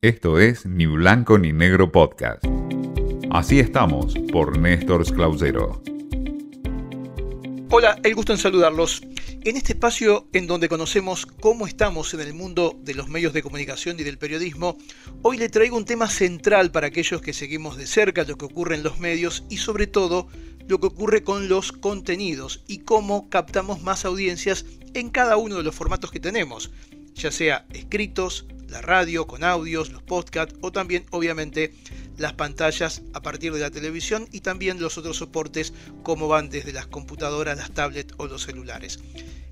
Esto es Ni Blanco ni Negro Podcast. Así estamos por Néstor Clausero. Hola, el gusto en saludarlos. En este espacio en donde conocemos cómo estamos en el mundo de los medios de comunicación y del periodismo, hoy le traigo un tema central para aquellos que seguimos de cerca lo que ocurre en los medios y sobre todo lo que ocurre con los contenidos y cómo captamos más audiencias en cada uno de los formatos que tenemos, ya sea escritos, la radio con audios, los podcasts o también obviamente las pantallas a partir de la televisión y también los otros soportes como van desde las computadoras, las tablets o los celulares.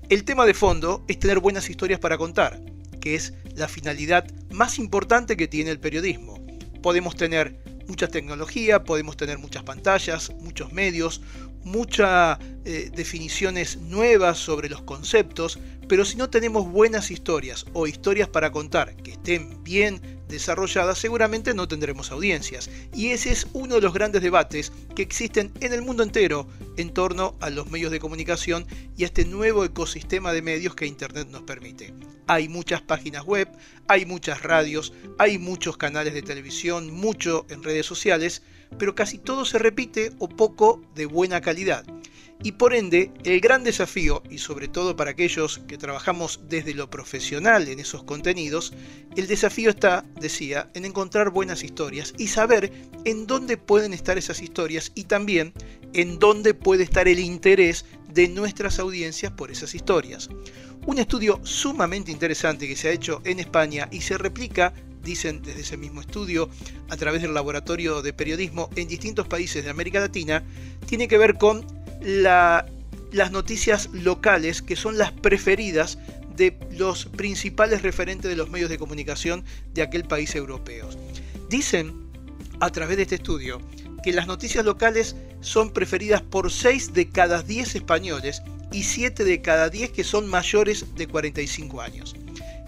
El tema de fondo es tener buenas historias para contar, que es la finalidad más importante que tiene el periodismo. Podemos tener mucha tecnología, podemos tener muchas pantallas, muchos medios, muchas eh, definiciones nuevas sobre los conceptos, pero si no tenemos buenas historias o historias para contar que estén bien desarrolladas, seguramente no tendremos audiencias. Y ese es uno de los grandes debates que existen en el mundo entero en torno a los medios de comunicación y a este nuevo ecosistema de medios que Internet nos permite. Hay muchas páginas web, hay muchas radios, hay muchos canales de televisión, mucho en redes sociales, pero casi todo se repite o poco de buena calidad. Y por ende, el gran desafío, y sobre todo para aquellos que trabajamos desde lo profesional en esos contenidos, el desafío está, decía, en encontrar buenas historias y saber en dónde pueden estar esas historias y también en dónde puede estar el interés de nuestras audiencias por esas historias. Un estudio sumamente interesante que se ha hecho en España y se replica dicen desde ese mismo estudio, a través del laboratorio de periodismo en distintos países de América Latina, tiene que ver con las noticias locales que son las preferidas de los principales referentes de los medios de comunicación de aquel país europeo. Dicen, a través de este estudio, que las noticias locales son preferidas por 6 de cada 10 españoles y 7 de cada 10 que son mayores de 45 años.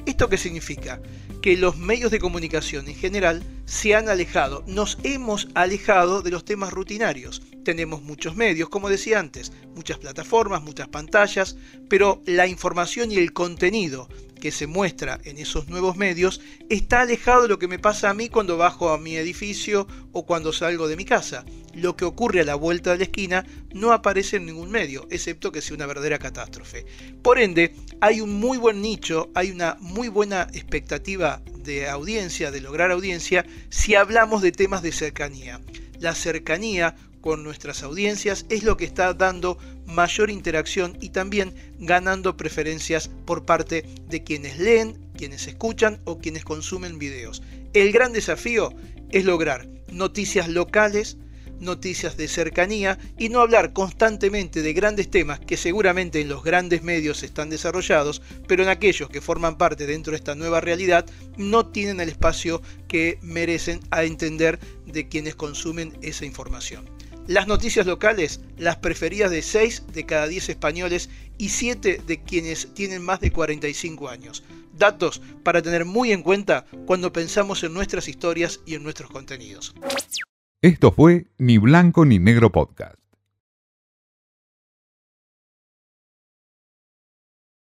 ¿Esto qué significa? Que los medios de comunicación en general se han alejado, nos hemos alejado de los temas rutinarios. Tenemos muchos medios, como decía antes, muchas plataformas, muchas pantallas, pero la información y el contenido que se muestra en esos nuevos medios está alejado de lo que me pasa a mí cuando bajo a mi edificio o cuando salgo de mi casa. Lo que ocurre a la vuelta de la esquina no aparece en ningún medio, excepto que sea una verdadera catástrofe. Por ende, hay un muy buen nicho, hay una muy buena expectativa de audiencia, de lograr audiencia, si hablamos de temas de cercanía. La cercanía con nuestras audiencias es lo que está dando mayor interacción y también ganando preferencias por parte de quienes leen, quienes escuchan o quienes consumen videos. El gran desafío es lograr noticias locales, noticias de cercanía y no hablar constantemente de grandes temas que seguramente en los grandes medios están desarrollados, pero en aquellos que forman parte dentro de esta nueva realidad no tienen el espacio que merecen a entender de quienes consumen esa información. Las noticias locales, las preferidas de 6 de cada 10 españoles y 7 de quienes tienen más de 45 años. Datos para tener muy en cuenta cuando pensamos en nuestras historias y en nuestros contenidos. Esto fue Ni Blanco ni Negro Podcast.